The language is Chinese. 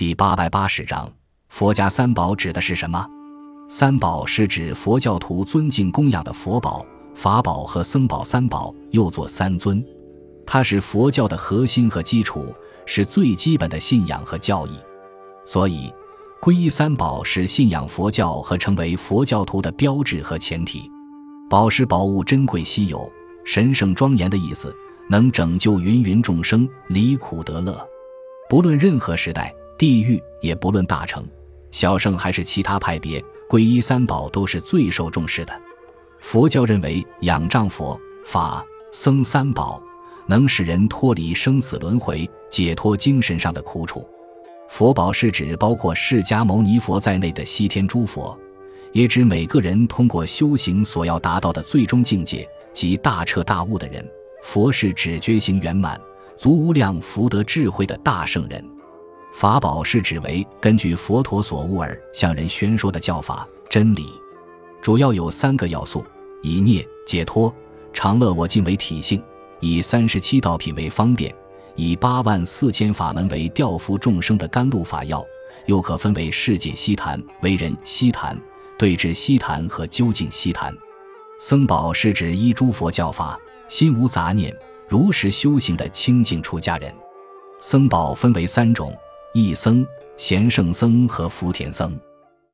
第八百八十章，佛家三宝指的是什么？三宝是指佛教徒尊敬供养的佛宝、法宝和僧宝三宝，又作三尊。它是佛教的核心和基础，是最基本的信仰和教义。所以，皈依三宝是信仰佛教和成为佛教徒的标志和前提。宝是宝物珍贵稀有、神圣庄严的意思，能拯救芸芸众生离苦得乐。不论任何时代。地狱也不论大成、小圣还是其他派别，皈依三宝都是最受重视的。佛教认为，仰仗佛法僧三宝，能使人脱离生死轮回，解脱精神上的苦楚。佛宝是指包括释迦牟尼佛在内的西天诸佛，也指每个人通过修行所要达到的最终境界，即大彻大悟的人。佛是指觉行圆满、足无量福德智慧的大圣人。法宝是指为根据佛陀所悟而向人宣说的教法真理，主要有三个要素：一涅解脱、常乐我净为体性；以三十七道品为方便；以八万四千法门为调伏众生的甘露法药。又可分为世界西坛、为人西坛、对治西坛和究竟西坛。僧宝是指依诸佛教法，心无杂念、如实修行的清净出家人。僧宝分为三种。义僧、贤圣僧和福田僧。